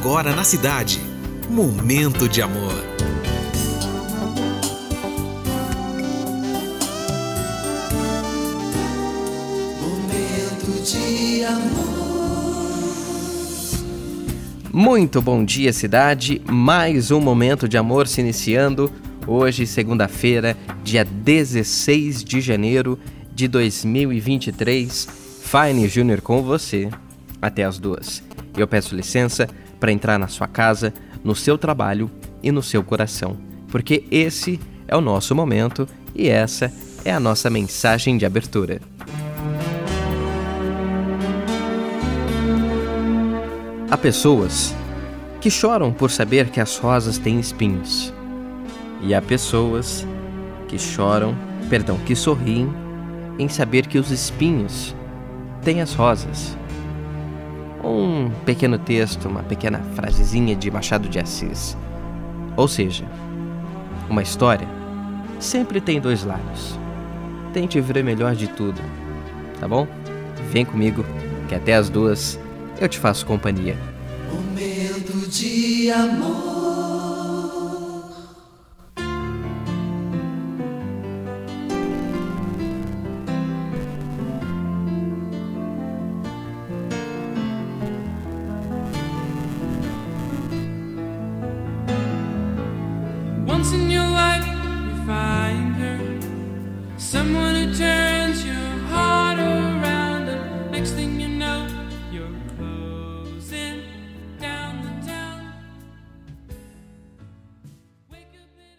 agora na cidade. Momento de amor. Momento de amor. Muito bom dia, cidade. Mais um momento de amor se iniciando. Hoje, segunda-feira, dia 16 de janeiro de 2023. Fine Júnior com você até as duas. Eu peço licença para entrar na sua casa, no seu trabalho e no seu coração, porque esse é o nosso momento e essa é a nossa mensagem de abertura. Há pessoas que choram por saber que as rosas têm espinhos. E há pessoas que choram, perdão, que sorriem em saber que os espinhos têm as rosas um pequeno texto, uma pequena frasezinha de Machado de Assis. Ou seja, uma história sempre tem dois lados. Tente ver melhor de tudo, tá bom? Vem comigo, que até as duas eu te faço companhia. De amor. in your life